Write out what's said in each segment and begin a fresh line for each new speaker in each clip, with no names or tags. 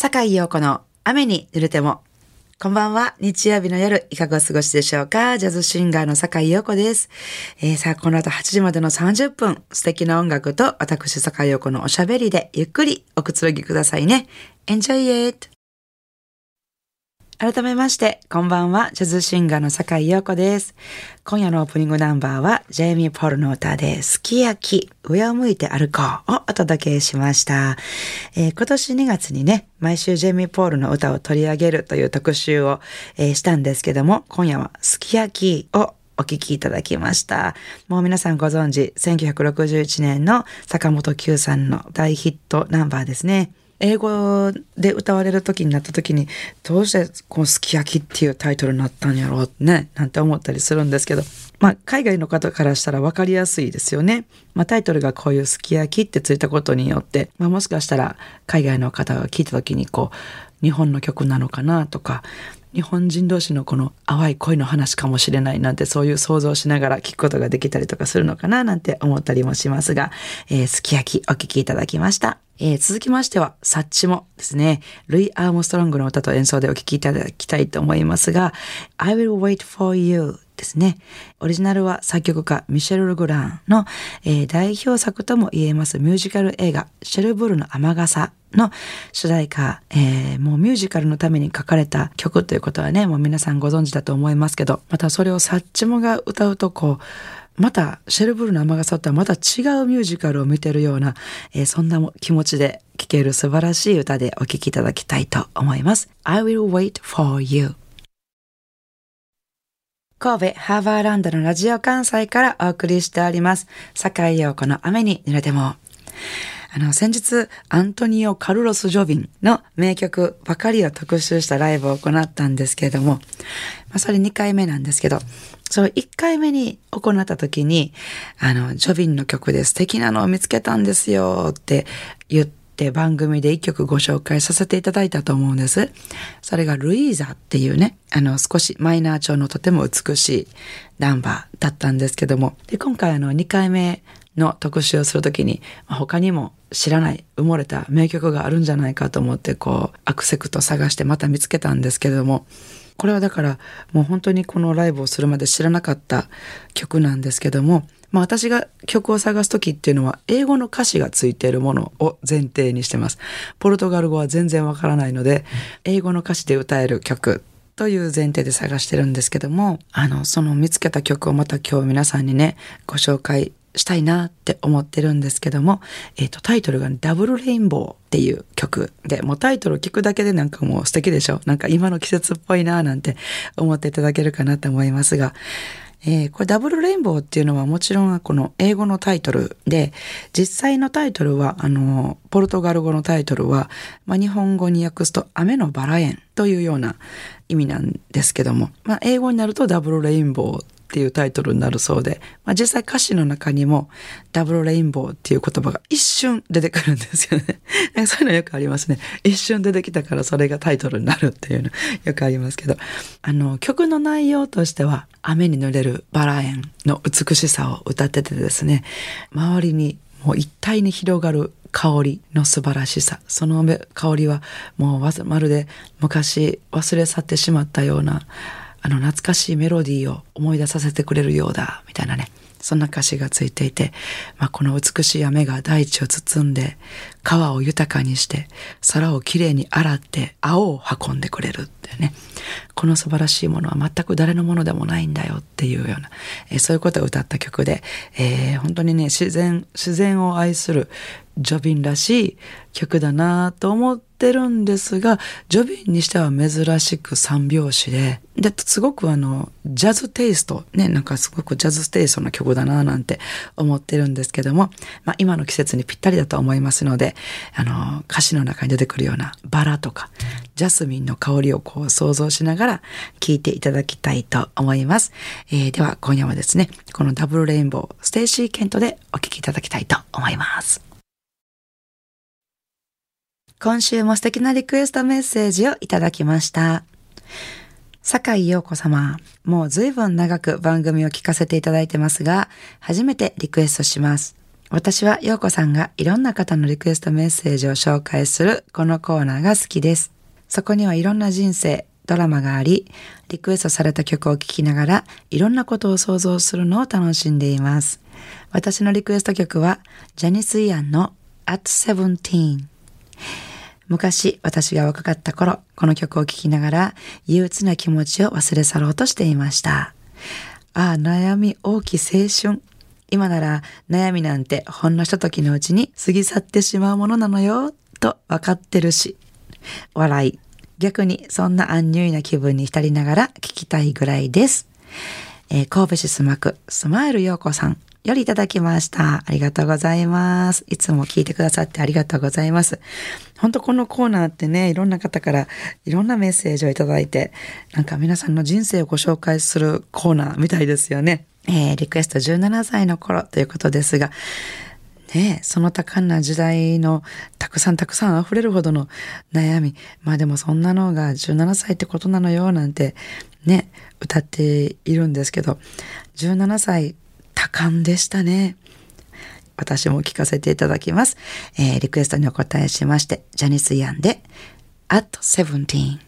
坂井陽子の雨に濡れても。こんばんは。日曜日の夜、いかがお過ごしでしょうか？ジャズシンガーの坂井陽子です。えー、さあ、この後8時までの30分、素敵な音楽と私坂井陽子のおしゃべりでゆっくりおくつろぎくださいね。Enjoy it! 改めまして、こんばんは、ジャズシンガーの坂井陽子です。今夜のオープニングナンバーは、ジェイミー・ポールの歌で、すき焼き、上を向いて歩こうをお届けしました。えー、今年2月にね、毎週ジェイミー・ポールの歌を取り上げるという特集を、えー、したんですけども、今夜は、すき焼きをお聴きいただきました。もう皆さんご存知、1961年の坂本九さんの大ヒットナンバーですね。英語で歌われる時になった時にどうしてこのすき焼きっていうタイトルになったんやろうねなんて思ったりするんですけどまあ海外の方からしたら分かりやすいですよね。まあタイトルがこういうすき焼きってついたことによって、まあもしかしたら海外の方が聞いた時にこう日本の曲なのかなとか日本人同士のこの淡い恋の話かもしれないなんてそういう想像しながら聞くことができたりとかするのかななんて思ったりもしますが、えー、すき焼きお聴きいただきました。えー、続きましては、サッチもですね、ルイ・アームストロングの歌と演奏でお聴きいただきたいと思いますが、I will wait for you ですね。オリジナルは作曲家ミシェル・ルグランの、えー、代表作とも言えますミュージカル映画シェルブルの雨傘の主題歌、えー、もうミュージカルのために書かれた曲ということはね、もう皆さんご存知だと思いますけど、またそれをサッチモが歌うとこう、またシェルブルの雨傘とはまた違うミュージカルを見てるような、えー、そんな気持ちで聴ける素晴らしい歌でお聴きいただきたいと思います。I will wait for you. 神戸ハーバーランドのラジオ関西からお送りしております。坂井陽子の雨に濡れても。あの、先日、アントニオ・カルロス・ジョビンの名曲ばかりを特集したライブを行ったんですけれども、まあ、それ2回目なんですけど、その1回目に行った時に、あの、ジョビンの曲で素敵なのを見つけたんですよって言って番組で1曲ご紹介させていただいたと思うんです。それがルイーザっていうね、あの、少しマイナー調のとても美しいナンバーだったんですけども、で、今回あの2回目の特集をするときに、他にも知らない埋もれた名曲があるんじゃないかと思ってこうアクセクト探してまた見つけたんですけれどもこれはだからもう本当にこのライブをするまで知らなかった曲なんですけども、まあ私が曲を探す時っていうのは英語の歌詞がついているものを前提にしてます。ポルトガル語は全然わからないので、英語の歌詞で歌える曲という前提で探してるんですけども、あの、その見つけた曲をまた今日皆さんにね、ご紹介したいなって思ってるんですけども、えっ、ー、と、タイトルが、ね、ダブルレインボーっていう曲で、もうタイトル聞くだけでなんかもう素敵でしょ？なんか今の季節っぽいななんて思っていただけるかなと思いますが、えー、これダブルレインボーっていうのはもちろんこの英語のタイトルで、実際のタイトルは、あの、ポルトガル語のタイトルは、まあ、日本語に訳すと雨のバラ園というような意味なんですけども、まあ、英語になるとダブルレインボーっていうタイトルになるそうで、まあ、実際歌詞の中にもダブルレインボーっていう言葉が一瞬出てくるんですよね。そういうのよくありますね。一瞬出てきたからそれがタイトルになるっていうのよくありますけど、あの曲の内容としては雨に濡れるバラ園の美しさを歌っててですね、周りにもう一体に広がる香りの素晴らしさ。その香りはもうまるで昔忘れ去ってしまったようなあの懐かしいメロディーを思い出させてくれるようだ、みたいなね。そんな歌詞がついていて、まあ、この美しい雨が大地を包んで、川を豊かにして、空をきれいに洗って青を運んでくれるってね。この素晴らしいものは全く誰のものでもないんだよっていうような、えー、そういうことを歌った曲で、えー、本当にね、自然、自然を愛するジョビンらしい曲だなと思ってるんですが、ジョビンにしては珍しく三拍子で、で、すごくあの、ジャズテイスト、ね、なんかすごくジャズテイストな曲だななんて思ってるんですけども、まあ今の季節にぴったりだと思いますので、あの、歌詞の中に出てくるようなバラとか、ジャスミンの香りをこう想像しながら聴いていただきたいと思います。えー、では今夜はですね、このダブルレインボー、ステイシー・ケントでお聴きいただきたいと思います。今週も素敵なリクエストメッセージをいただきました。坂井陽子様、もう随分長く番組を聞かせていただいてますが、初めてリクエストします。私は陽子さんがいろんな方のリクエストメッセージを紹介するこのコーナーが好きです。そこにはいろんな人生、ドラマがあり、リクエストされた曲を聴きながらいろんなことを想像するのを楽しんでいます。私のリクエスト曲はジャニス・イアンの At Seventeen。昔私が若かった頃、この曲を聴きながら憂鬱な気持ちを忘れ去ろうとしていました。ああ、悩み大きい青春。今なら悩みなんてほんのひとときのうちに過ぎ去ってしまうものなのよ、と分かってるし。笑い。逆にそんな安入な気分に浸りながら聞きたいぐらいです。えー、神戸市スマク、スマイル陽子さんよりいただきました。ありがとうございます。いつも聞いてくださってありがとうございます。本当このコーナーってね、いろんな方からいろんなメッセージをいただいて、なんか皆さんの人生をご紹介するコーナーみたいですよね。えー、リクエスト17歳の頃ということですが、ねその多感な時代のたくさんたくさん溢れるほどの悩み。まあでもそんなのが17歳ってことなのよなんてね、歌っているんですけど、17歳多感でしたね。私も聞かせていただきます。えー、リクエストにお答えしまして、ジャニス・イアンで At Seventeen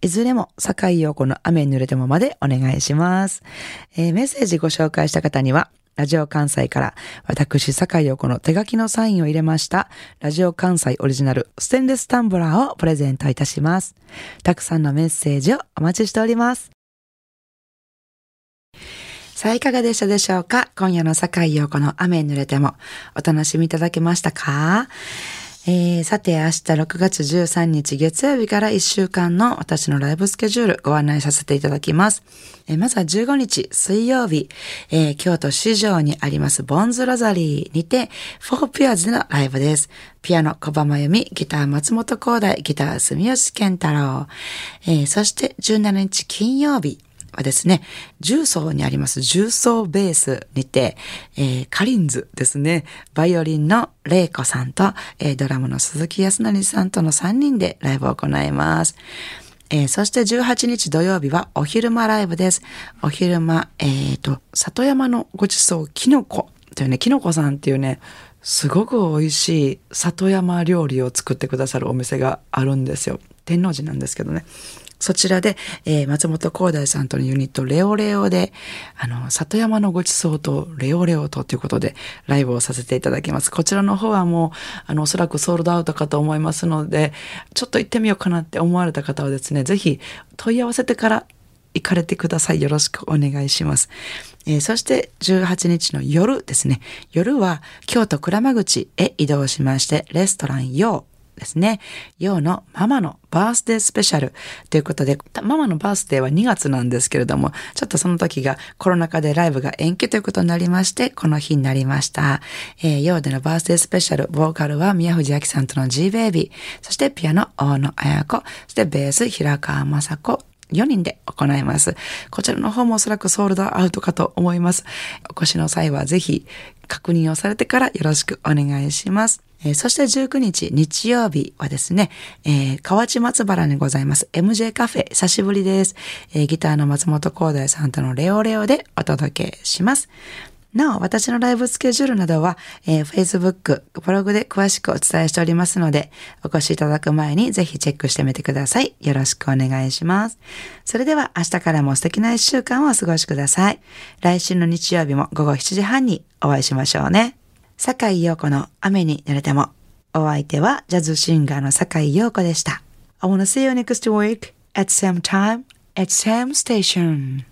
いずれも、坂井陽子の雨に濡れてもまでお願いします、えー、メッセージご紹介した方には、ラジオ関西から私、坂井陽子の手書きのサインを入れました、ラジオ関西オリジナルステンレスタンブラーをプレゼントいたします。たくさんのメッセージをお待ちしております。さあ、いかがでしたでしょうか？今夜の坂井陽子の雨に濡れてもお楽しみいただけましたか？えー、さて明日6月13日月曜日から1週間の私のライブスケジュールご案内させていただきます。えー、まずは15日水曜日、えー、京都市場にありますボンズロザリーにて、フォーピアーズでのライブです。ピアノ小葉真由美、ギター松本光大、ギター住吉健太郎、えー、そして17日金曜日、はですね、重曹にあります重曹ベースにて、えー、カリンズですね、バイオリンのレイコさんと、えー、ドラムの鈴木康成さんとの3人でライブを行います。えー、そして18日土曜日はお昼間ライブです。お昼間、え、ー、と、里山のごちそう、キノコというね、キノコさんっていうね、すごく美味しい里山料理を作ってくださるお店があるんですよ。天王寺なんですけどね。そちらで、えー、松本光大さんとのユニットレオレオで、あの、里山のごちそうとレオレオとということでライブをさせていただきます。こちらの方はもう、あの、おそらくソールドアウトかと思いますので、ちょっと行ってみようかなって思われた方はですね、ぜひ問い合わせてから行かれてください。よろしくお願いします。えー、そして18日の夜ですね。夜は京都倉間口へ移動しまして、レストランヨーですね。ようのママのバースデースペシャルということで、ママのバースデーは2月なんですけれども、ちょっとその時がコロナ禍でライブが延期ということになりまして、この日になりました。えー、ようでのバースデースペシャル、ボーカルは宮藤明さんとの G ベイビー、そしてピアノ大野彩子、そしてベース平川雅子、4人で行います。こちらの方もおそらくソールドアウトかと思います。お越しの際はぜひ確認をされてからよろしくお願いします。えー、そして19日日曜日はですね、えー、河内松原にございます MJ カフェ久しぶりです。えー、ギターの松本光大さんとのレオレオでお届けします。なお、私のライブスケジュールなどは、えー、Facebook、ブログで詳しくお伝えしておりますので、お越しいただく前にぜひチェックしてみてください。よろしくお願いします。それでは明日からも素敵な一週間をお過ごしください。来週の日曜日も午後7時半にお会いしましょうね。坂井陽子の雨に濡れても。お相手はジャズシンガーの坂井陽子でした。I wanna see you next week at same time at same station.